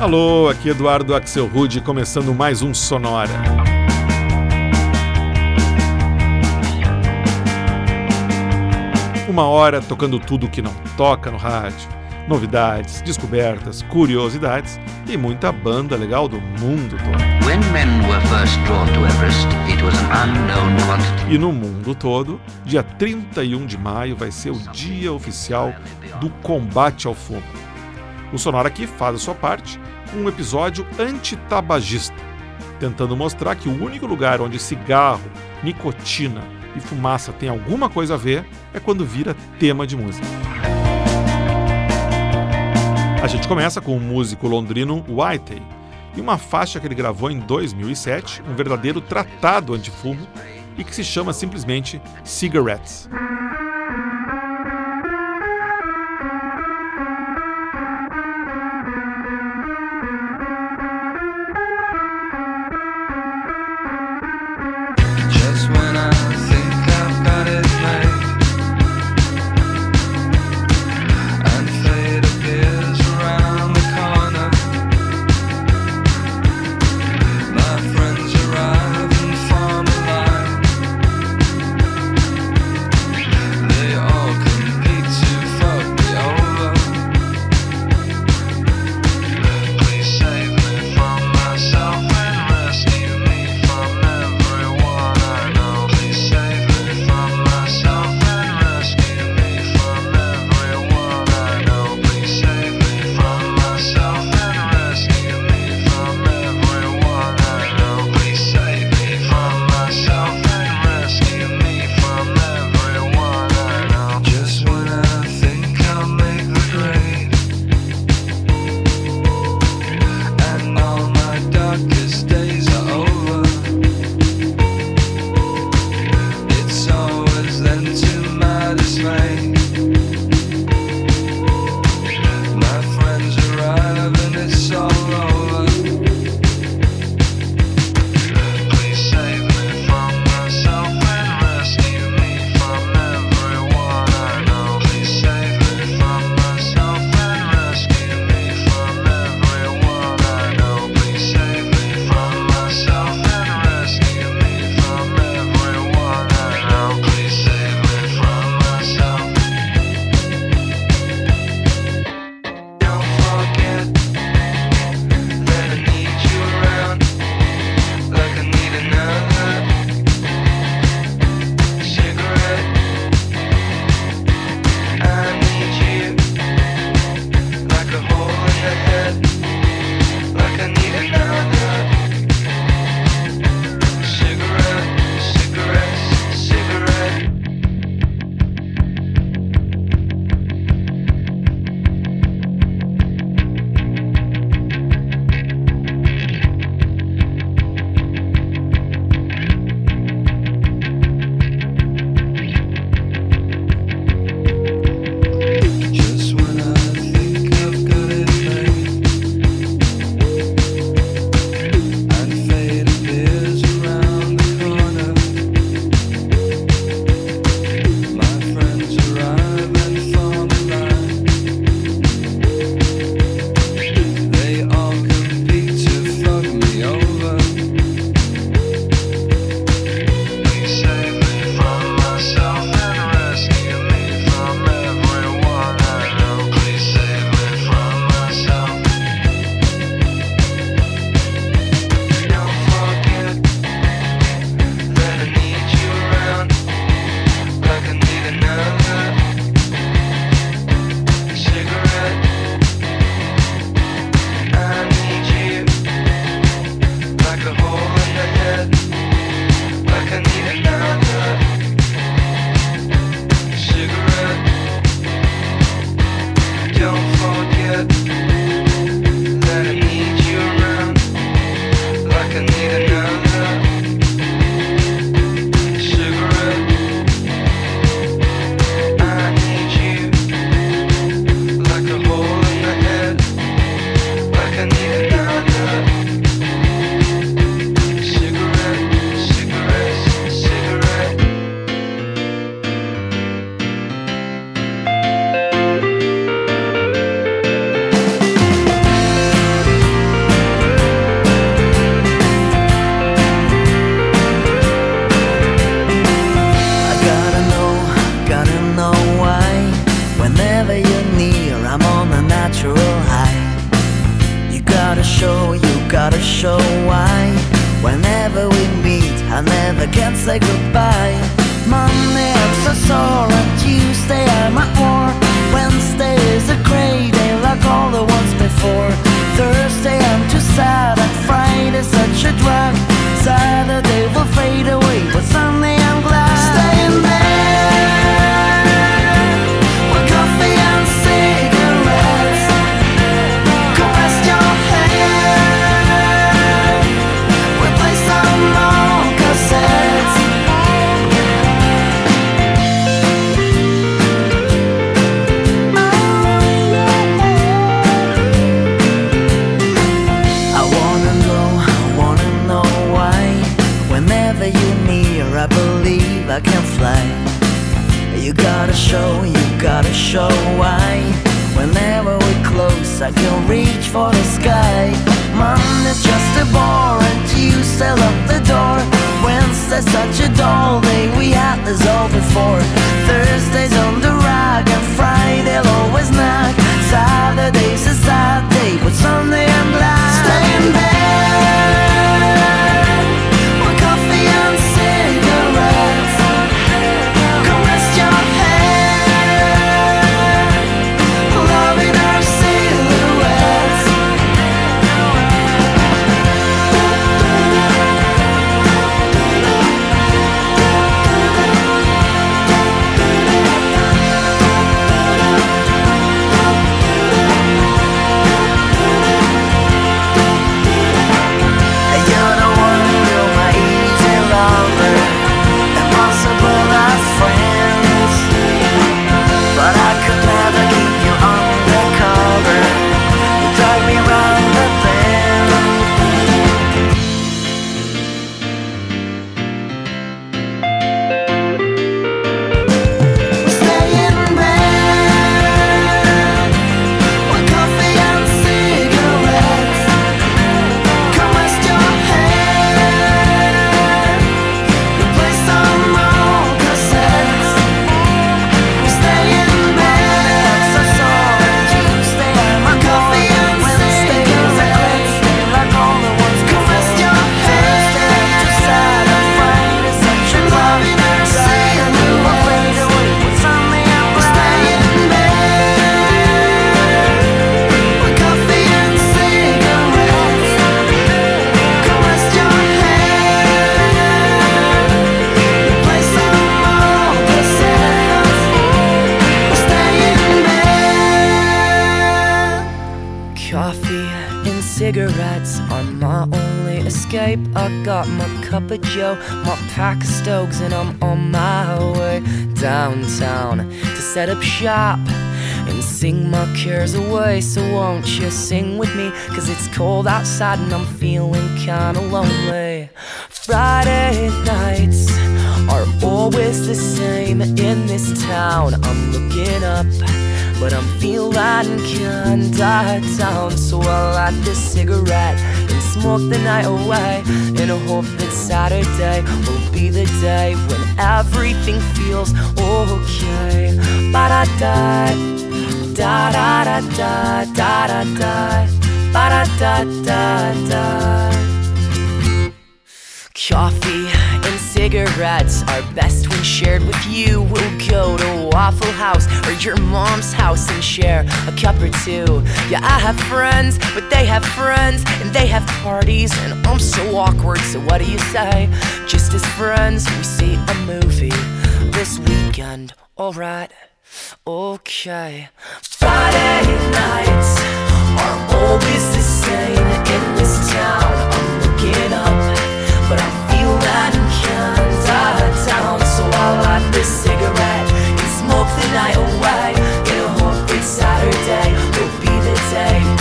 Alô, aqui Eduardo Axel Rude, começando mais um Sonora. Uma hora tocando tudo que não toca no rádio, novidades, descobertas, curiosidades e muita banda legal do mundo todo. E no mundo todo, dia 31 de maio vai ser o dia oficial do combate ao fumo. O Sonora aqui faz a sua parte com um episódio antitabagista, tentando mostrar que o único lugar onde cigarro, nicotina e fumaça tem alguma coisa a ver é quando vira tema de música. A gente começa com o músico londrino Whitey e uma faixa que ele gravou em 2007, um verdadeiro tratado antifumo e que se chama simplesmente Cigarettes. Show why. Whenever we meet, I never can say goodbye. Monday I'm so sore, and Tuesday I'm at war. Wednesday is a great day like all the ones before. Thursday I'm too sad, and Friday's such a drag. Saturday show, you gotta show why. Whenever we're close, I can reach for the sky. Monday's just a bore, and Tuesday lock the door. Wednesday's such a dull day, we had this all before. Thursday's on the rag, and Friday'll always knock. Shop and sing my cares away. So won't you sing with me? Cause it's cold outside and I'm feeling kinda lonely. Friday nights are always the same in this town. I'm looking up, but I'm feeling kinda down. So I light this cigarette smoke the night away in a hope that Saturday will be the day when everything feels okay. Ba da da, da da da da da da da, da da da da. Coffee cigarettes are best when shared with you. We'll go to Waffle House or your mom's house and share a cup or two. Yeah, I have friends, but they have friends and they have parties, and I'm so awkward. So, what do you say? Just as friends, we see a movie this weekend. Alright, okay. Friday nights are always the same in this town. safe.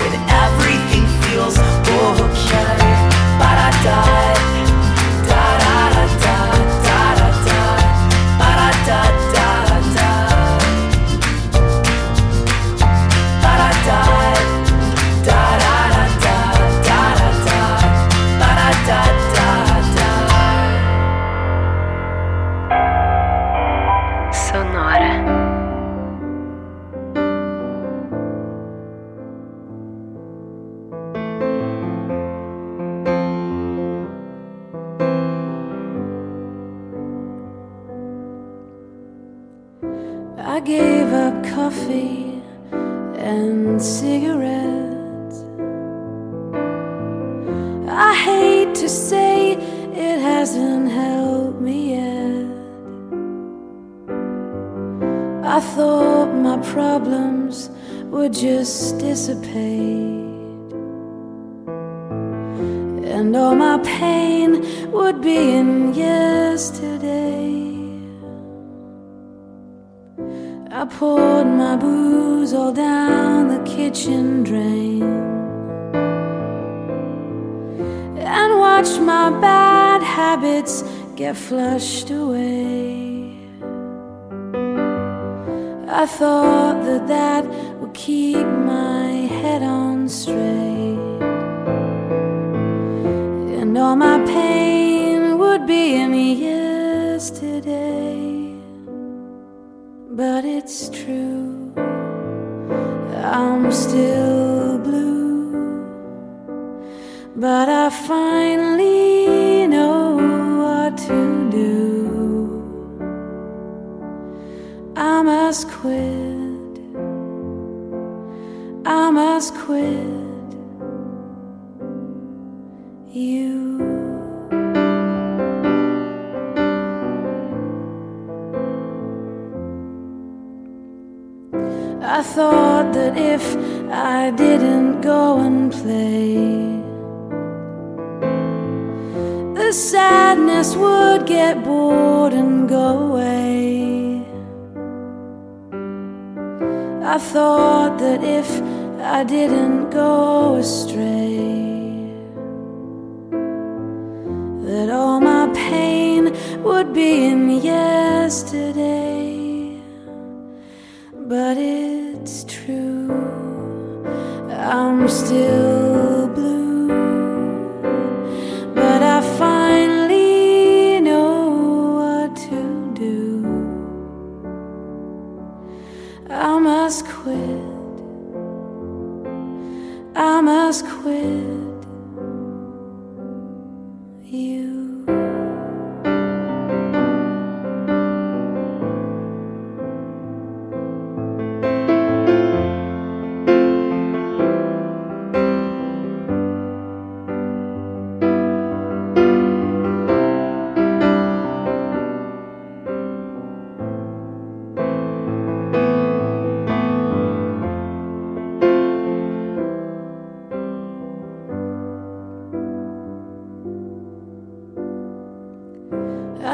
I gave up coffee and cigarettes. I hate to say it hasn't helped me yet. I thought my problems would just dissipate. And all my pain would be in yesterday. I poured my booze all down the kitchen drain and watched my bad habits get flushed away. I thought that that would keep my head on straight, and all my pain But it's true, I'm still blue. But I finally know what to do. I must quit. I must quit. I thought that if I didn't go and play, the sadness would get bored and go away. I thought that if I didn't go astray, that all my pain would be in yesterday. But true, I'm still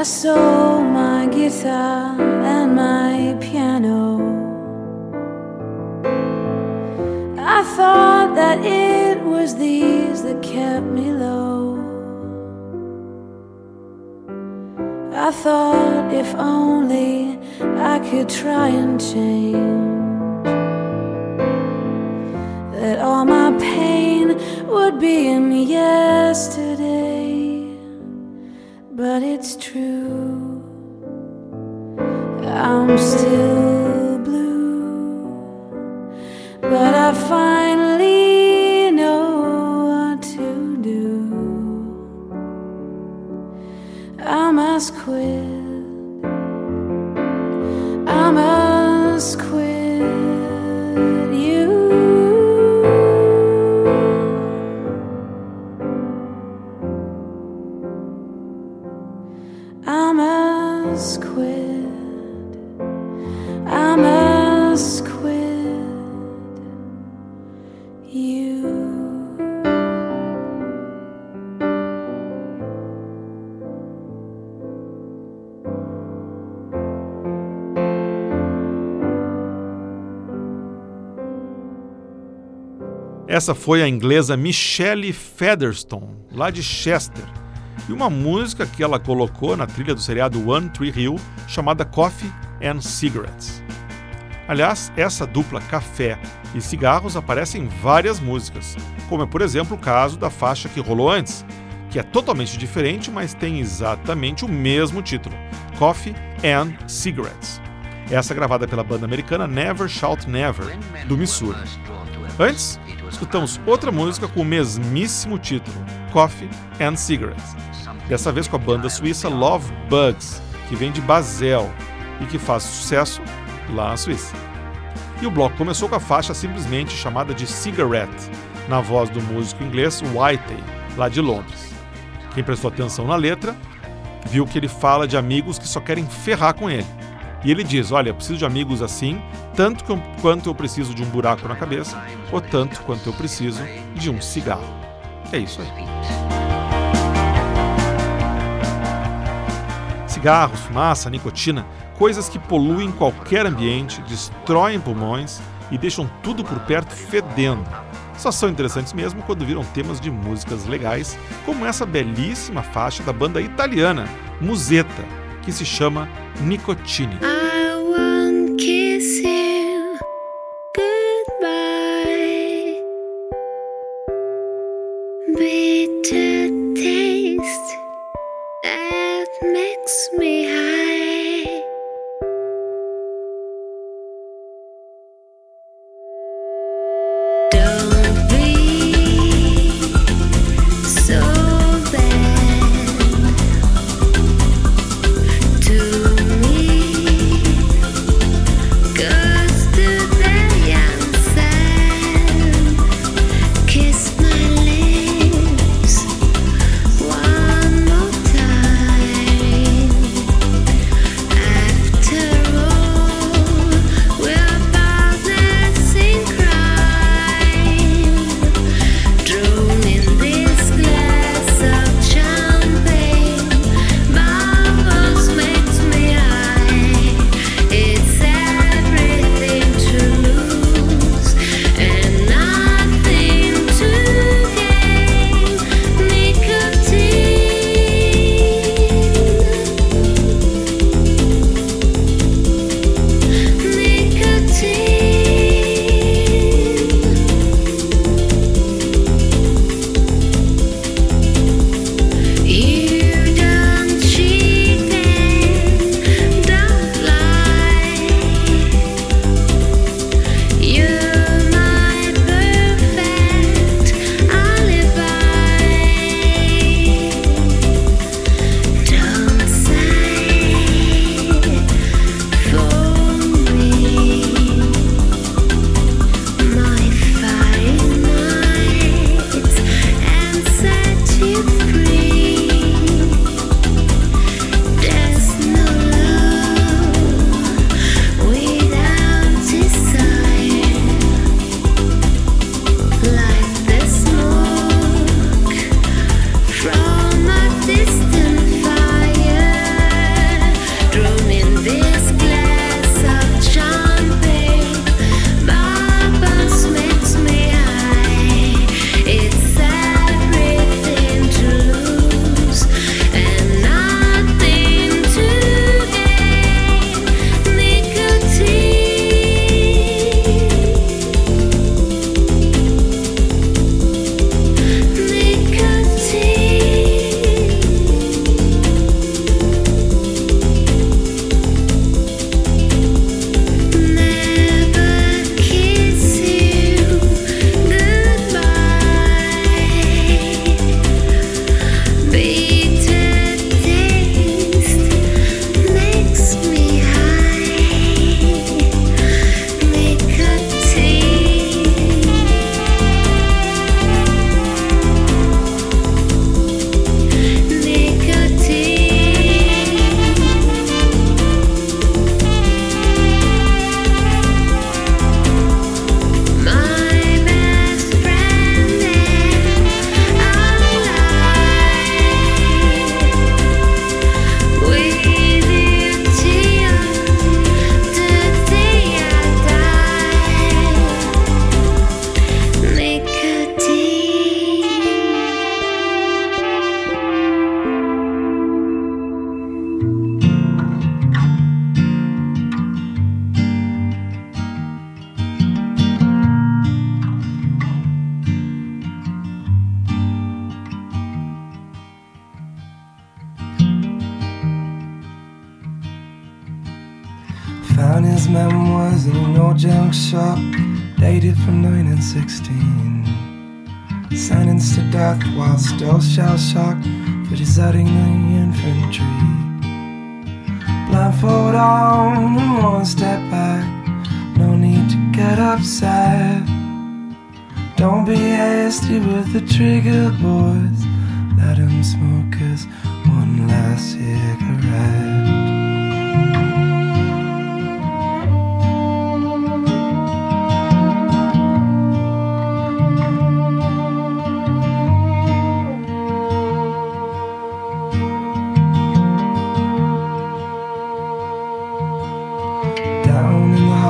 pasó. I'm still blue. But I finally Essa foi a inglesa Michelle Featherstone, lá de Chester, e uma música que ela colocou na trilha do seriado One Tree Hill chamada Coffee and Cigarettes. Aliás, essa dupla café e cigarros aparece em várias músicas, como é por exemplo o caso da faixa que rolou antes, que é totalmente diferente, mas tem exatamente o mesmo título: Coffee and Cigarettes. Essa é gravada pela banda americana Never Shout Never, do Missouri. Antes, escutamos outra música com o mesmíssimo título, Coffee and Cigarettes. Dessa vez com a banda suíça Love Bugs, que vem de Basel e que faz sucesso lá na Suíça. E o bloco começou com a faixa simplesmente chamada de Cigarette, na voz do músico inglês Whitey, lá de Londres. Quem prestou atenção na letra viu que ele fala de amigos que só querem ferrar com ele. E ele diz: Olha, eu preciso de amigos assim, tanto quanto eu preciso de um buraco na cabeça, ou tanto quanto eu preciso de um cigarro. É isso aí. Cigarros, fumaça, nicotina, coisas que poluem qualquer ambiente, destroem pulmões e deixam tudo por perto fedendo. Só são interessantes mesmo quando viram temas de músicas legais, como essa belíssima faixa da banda italiana Musetta, que se chama Nicotine.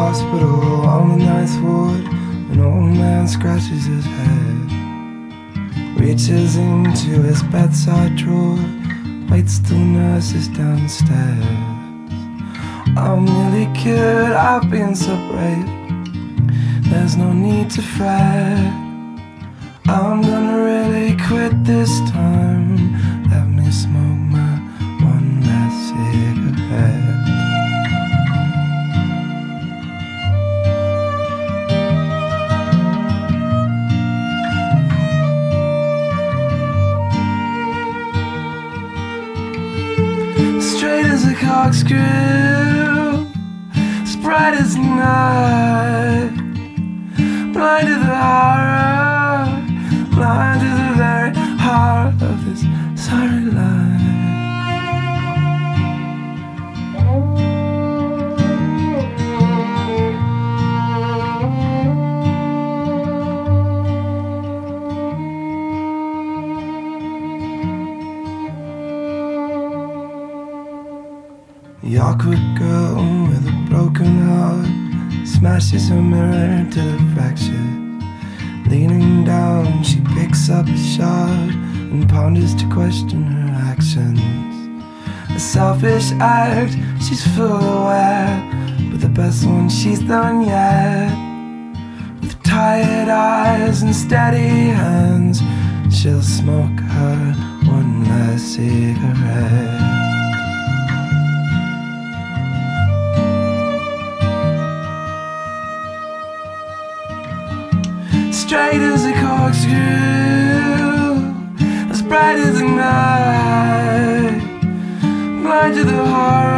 Hospital on the ninth ward, an old man scratches his head. Reaches into his bedside drawer, waits till nurses downstairs. I'm nearly cured, I've been so brave. There's no need to fret. I'm gonna really quit this time. Corkscrew, as bright as night, blind to the horror, blind to the very heart of this sorry life. Smashes her mirror till it fractures. Leaning down, she picks up a shard and ponders to question her actions. A selfish act, she's full aware, but the best one she's done yet. With tired eyes and steady hands, she'll smoke her one last cigarette. Straight as a corkscrew, as bright as the night, blind to the horror,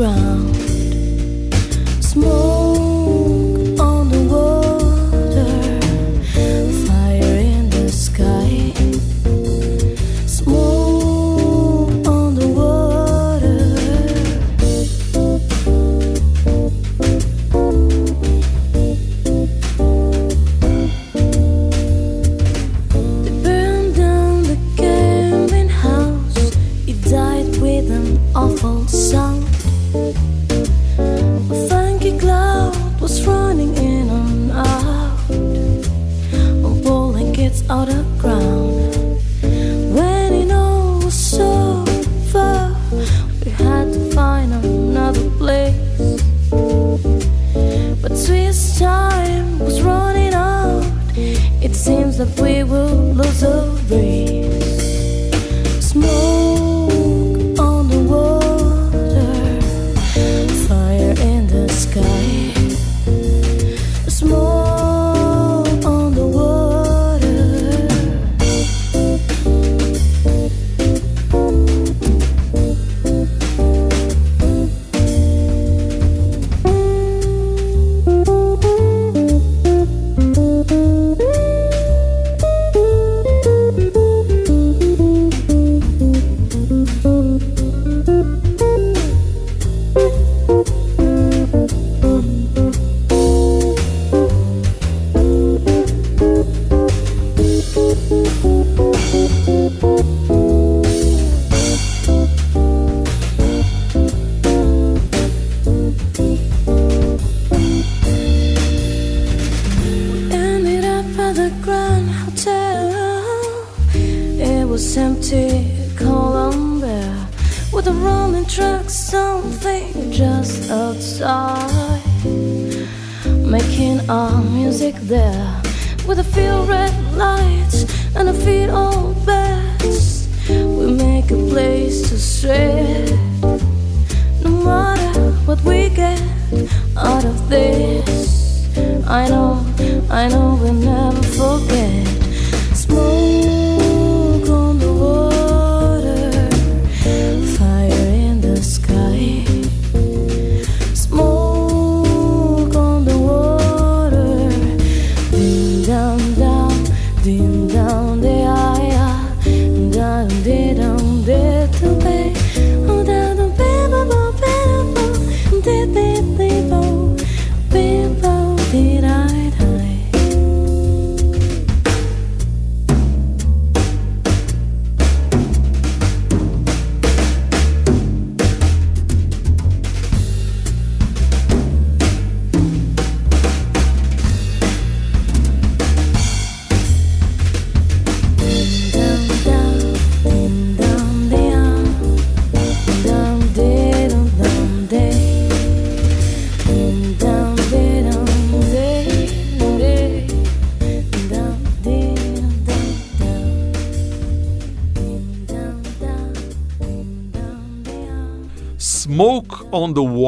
ground. Making our music there, with a few red lights and a feet on beds. We make a place to stray. No matter what we get out of this. I know, I know we'll never forget. Smoke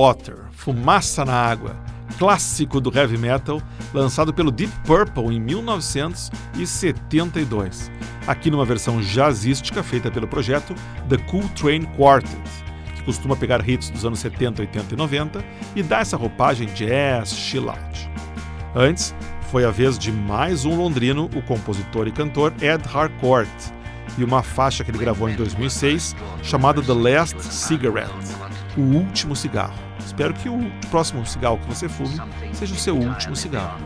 Water, Fumaça na Água, clássico do heavy metal, lançado pelo Deep Purple em 1972, aqui numa versão jazzística feita pelo projeto The Cool Train Quartet, que costuma pegar hits dos anos 70, 80 e 90 e dar essa roupagem jazz, chill out. Antes, foi a vez de mais um londrino, o compositor e cantor Ed Harcourt, e uma faixa que ele gravou em 2006 chamada The Last Cigarette, o último cigarro. Espero que o próximo cigarro que você fume seja o seu último cigarro.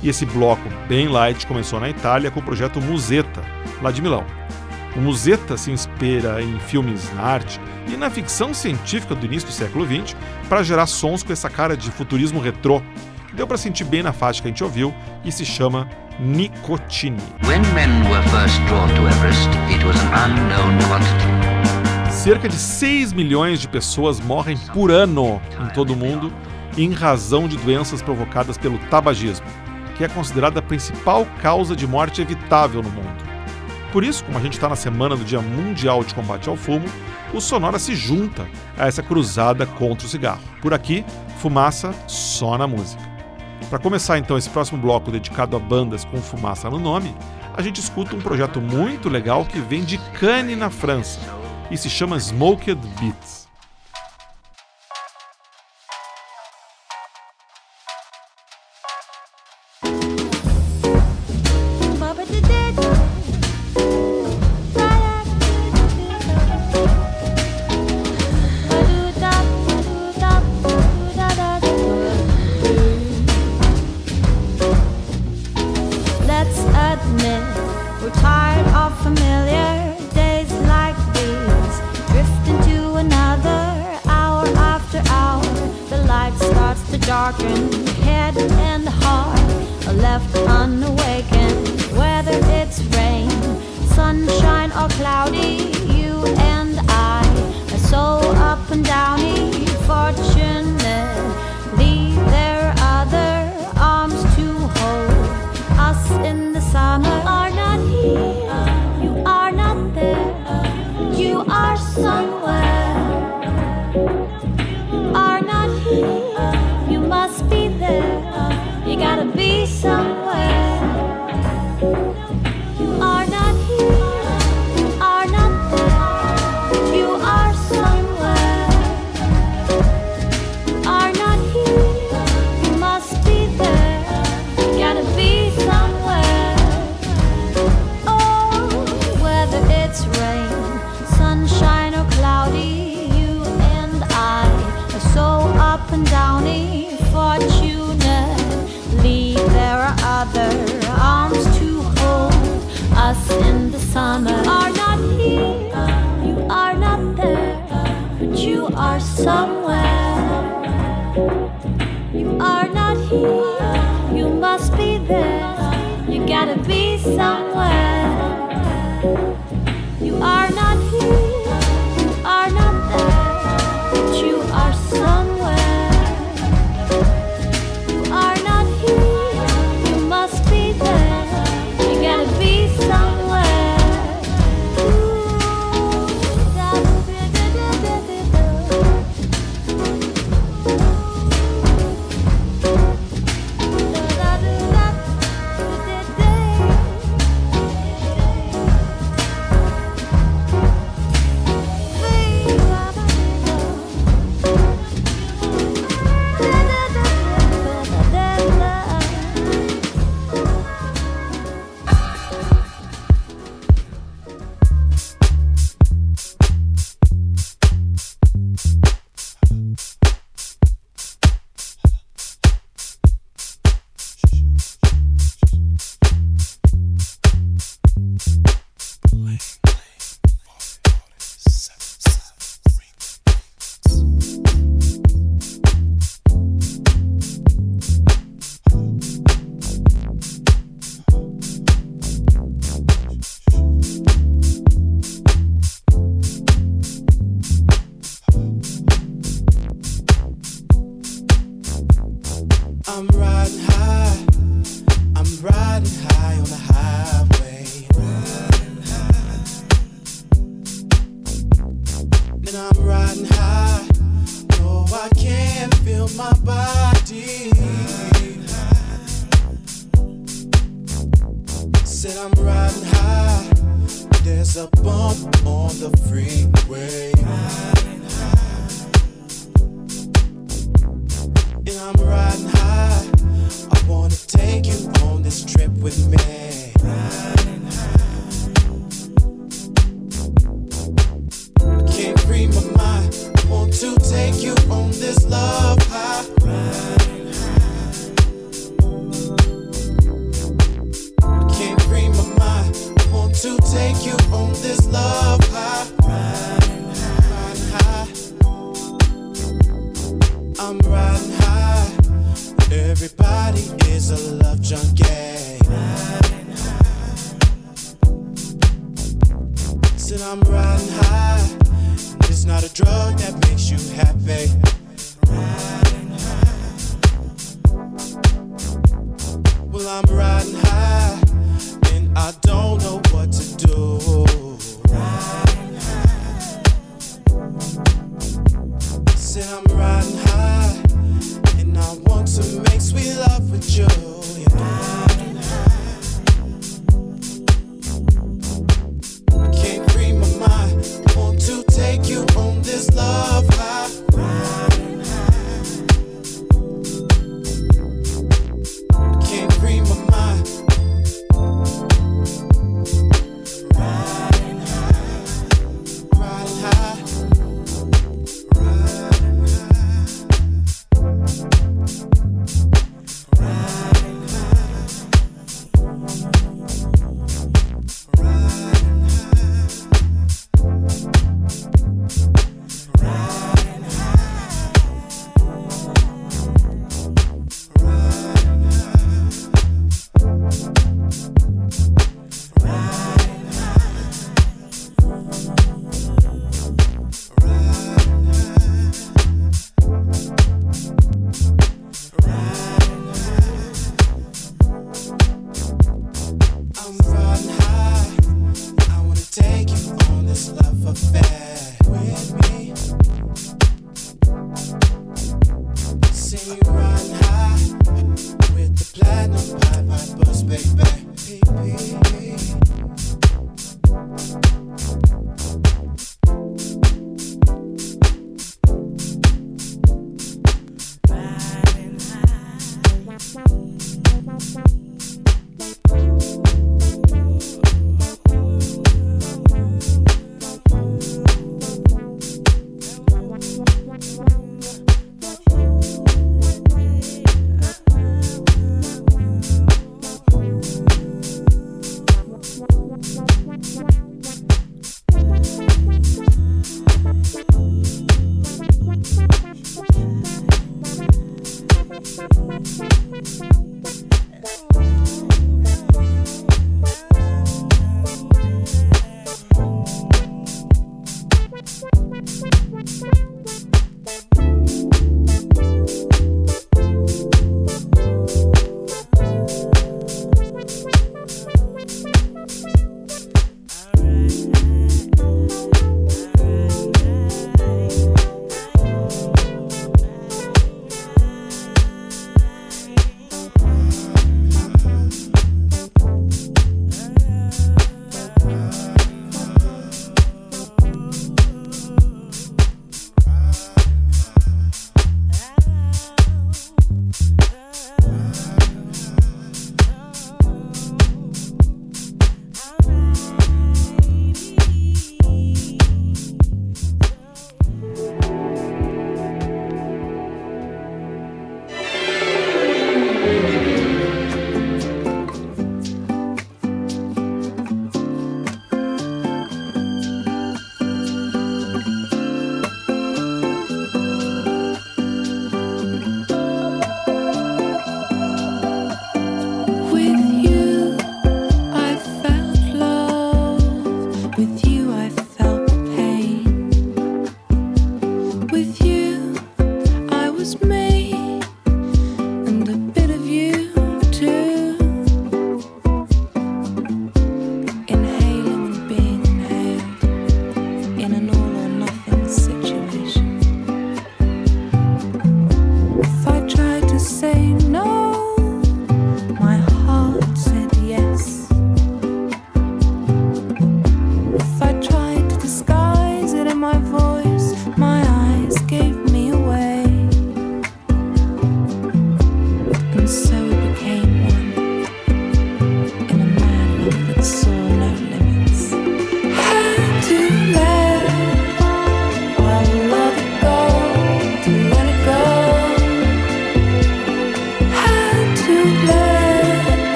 E esse bloco bem light começou na Itália com o projeto Musetta, lá de Milão. O Musetta se inspira em filmes na arte e na ficção científica do início do século XX para gerar sons com essa cara de futurismo retrô. Deu para sentir bem na faixa que a gente ouviu e se chama Nicotine. When men were first drawn to Everest, it was an unknown quantity. Cerca de 6 milhões de pessoas morrem por ano em todo o mundo em razão de doenças provocadas pelo tabagismo, que é considerada a principal causa de morte evitável no mundo. Por isso, como a gente está na semana do Dia Mundial de Combate ao Fumo, o Sonora se junta a essa cruzada contra o cigarro. Por aqui, fumaça só na música. Para começar então esse próximo bloco dedicado a bandas com fumaça no nome, a gente escuta um projeto muito legal que vem de Cannes, na França, e se chama Smoked Beats. Left unawakened. Whether it's rain, sunshine, or cloudy, you and I are so up and downy.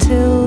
until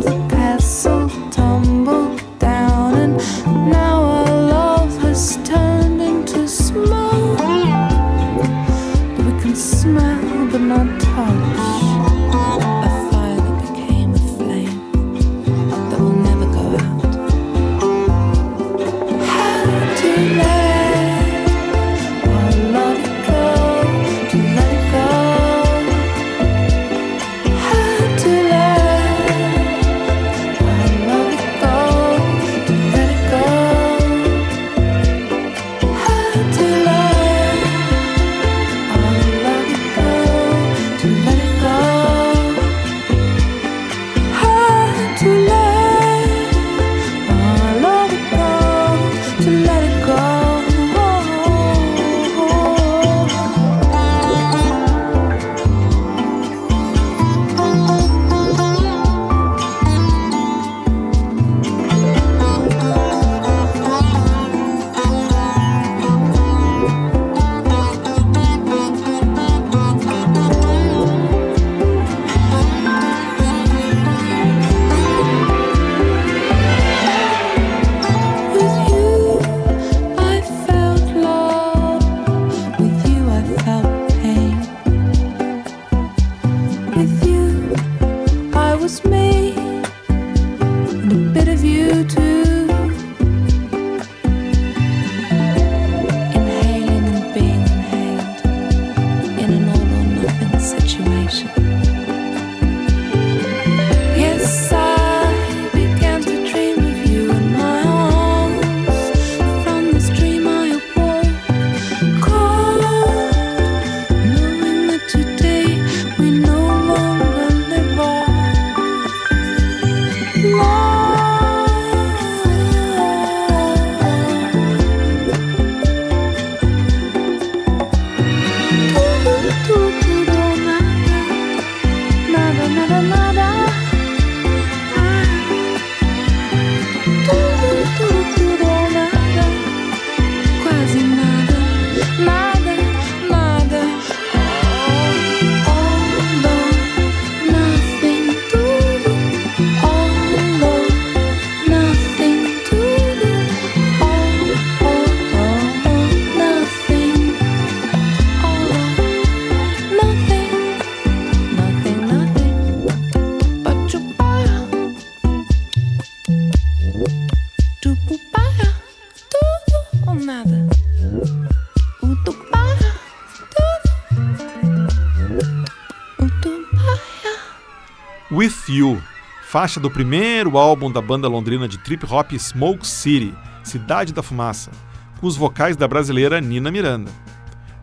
faixa do primeiro álbum da banda londrina de trip hop Smoke City, Cidade da Fumaça, com os vocais da brasileira Nina Miranda.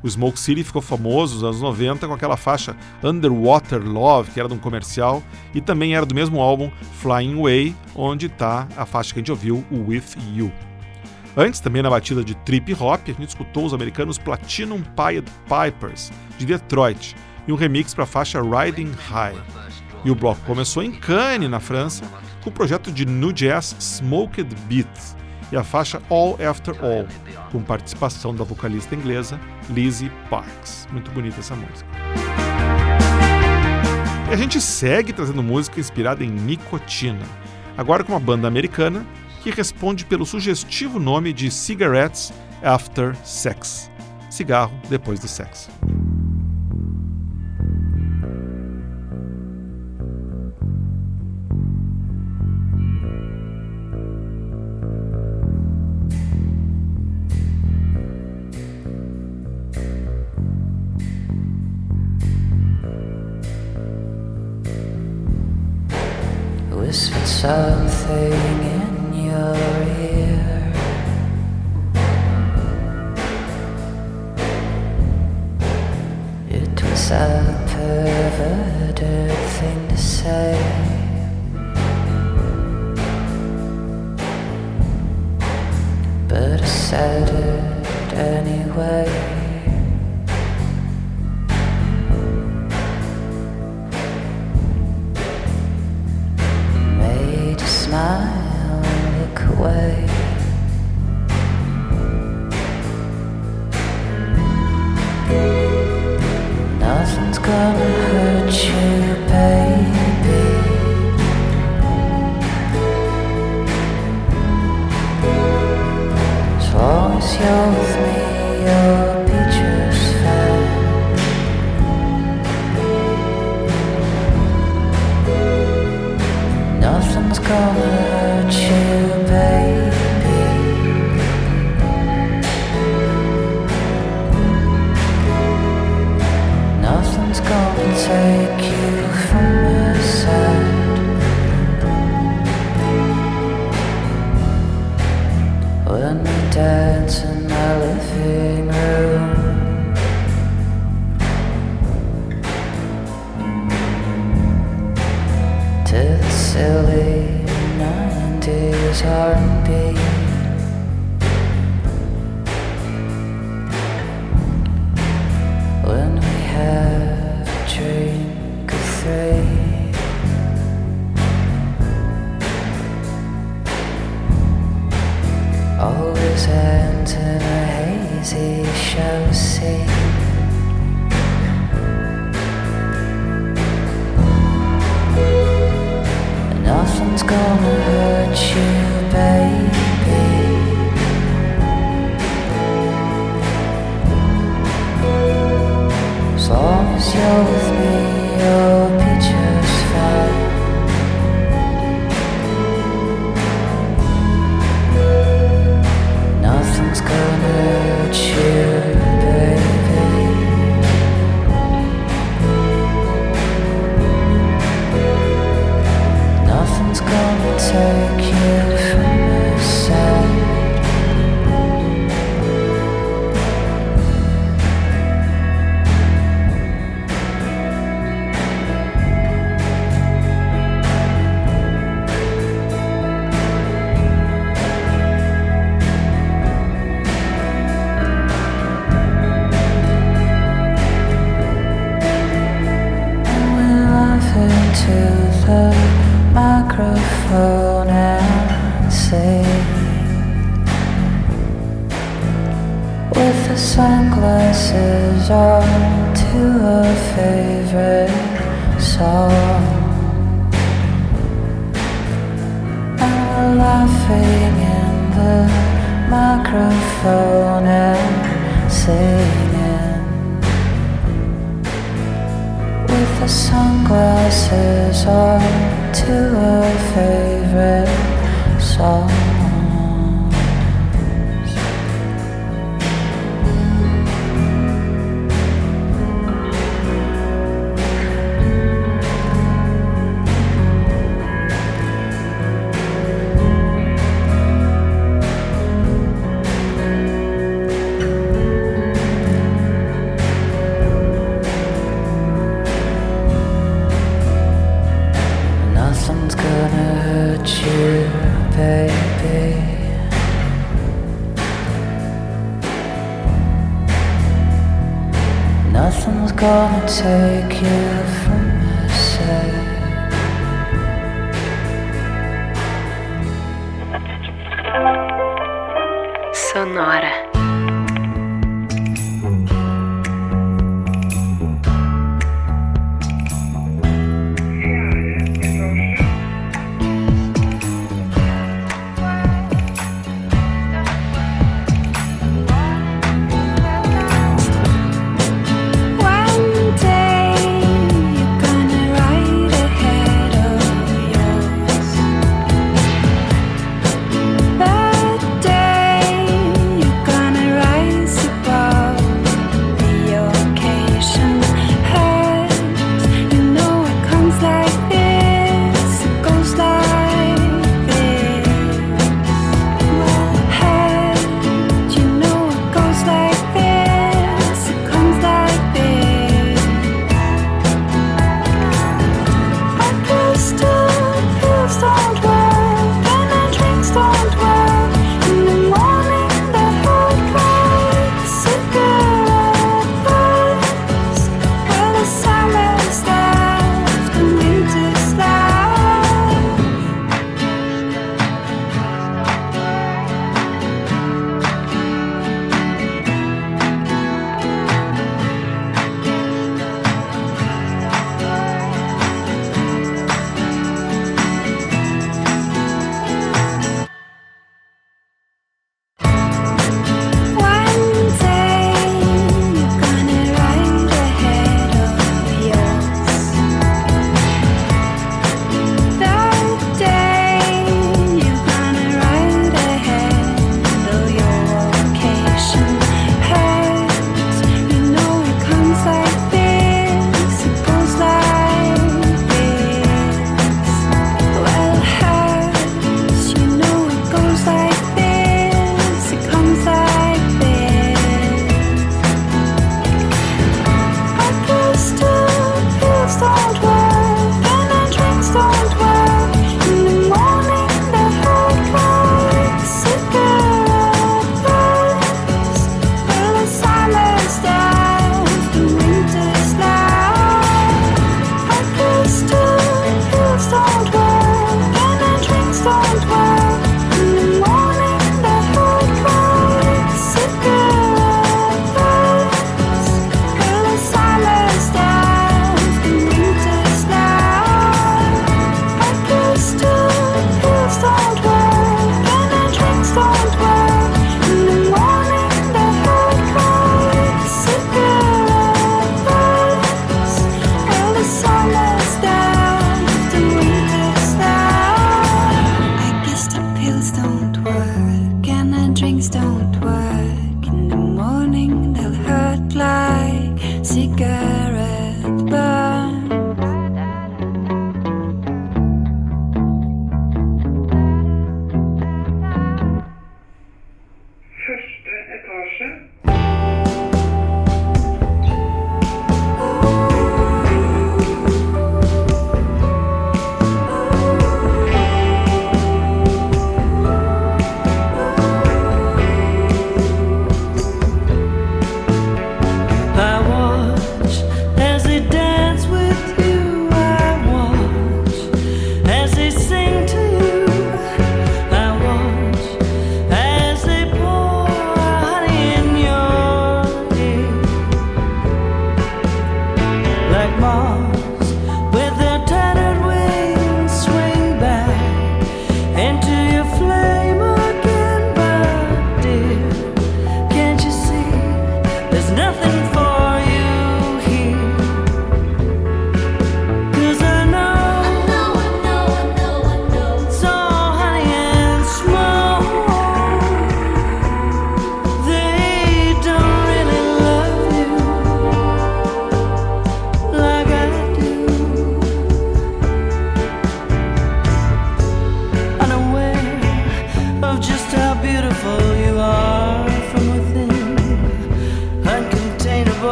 O Smoke City ficou famoso nos anos 90 com aquela faixa Underwater Love, que era de um comercial, e também era do mesmo álbum Flying Away, onde está a faixa que a gente ouviu, With You. Antes, também na batida de trip hop, a gente escutou os americanos Platinum Pied Pipers, de Detroit, e um remix para a faixa Riding High. E o bloco começou em Cannes, na França, com o projeto de new jazz Smoked Beats e a faixa All After All, com participação da vocalista inglesa Lizzie Parks. Muito bonita essa música. E a gente segue trazendo música inspirada em nicotina, agora com uma banda americana que responde pelo sugestivo nome de Cigarettes After Sex cigarro depois do sexo. take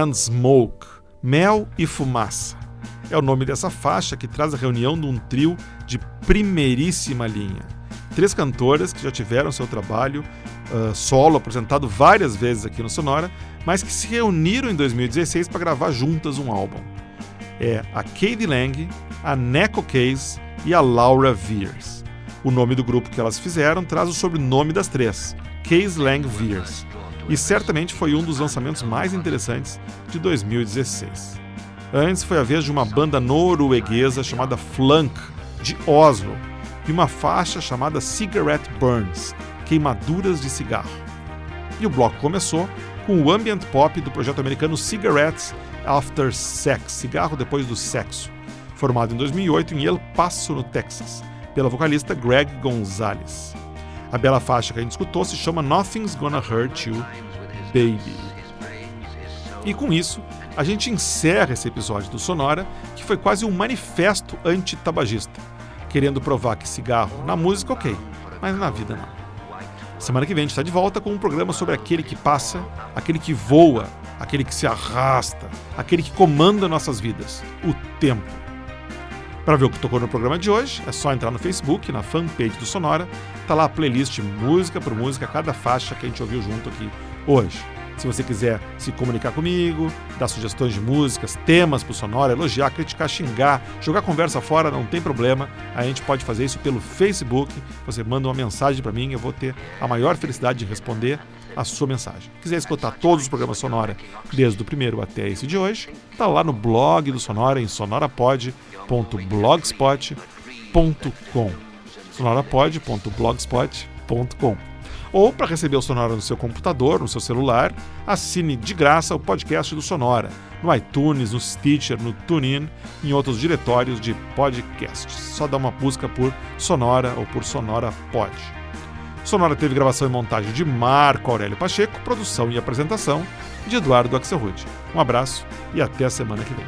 and Smoke, Mel e Fumaça. É o nome dessa faixa que traz a reunião de um trio de primeiríssima linha. Três cantoras que já tiveram seu trabalho ah, solo apresentado várias vezes aqui no Sonora, mas que se reuniram em 2016 para gravar juntas um álbum. É a Katie Lang, a Neco Case e a Laura Veers. O nome do grupo que elas fizeram traz o sobrenome das três, Case Lang Veers e certamente foi um dos lançamentos mais interessantes de 2016. Antes foi a vez de uma banda norueguesa chamada Flunk, de Oslo, e uma faixa chamada Cigarette Burns, queimaduras de cigarro. E o bloco começou com o ambient pop do projeto americano Cigarettes After Sex, cigarro depois do sexo, formado em 2008 em El Paso, no Texas, pela vocalista Greg Gonzalez. A bela faixa que a gente escutou se chama Nothing's Gonna Hurt You, Baby. E com isso, a gente encerra esse episódio do Sonora, que foi quase um manifesto anti-tabagista, querendo provar que cigarro na música ok, mas na vida não. Semana que vem a gente está de volta com um programa sobre aquele que passa, aquele que voa, aquele que se arrasta, aquele que comanda nossas vidas, o tempo. Para ver o que tocou no programa de hoje, é só entrar no Facebook, na fanpage do Sonora, tá lá a playlist música por música, cada faixa que a gente ouviu junto aqui hoje. Se você quiser se comunicar comigo, dar sugestões de músicas, temas pro Sonora, elogiar, criticar, xingar, jogar conversa fora, não tem problema. A gente pode fazer isso pelo Facebook. Você manda uma mensagem para mim, eu vou ter a maior felicidade de responder. A sua mensagem. Quiser escutar todos os programas Sonora, desde o primeiro até esse de hoje, tá lá no blog do Sonora em sonorapod.blogspot.com. sonorapod.blogspot.com. Ou para receber o Sonora no seu computador, no seu celular, assine de graça o podcast do Sonora no iTunes, no Stitcher, no TuneIn em outros diretórios de podcasts. Só dá uma busca por Sonora ou por Sonora Pod. Sonora teve gravação e montagem de Marco Aurélio Pacheco, produção e apresentação de Eduardo Axelrod. Um abraço e até a semana que vem.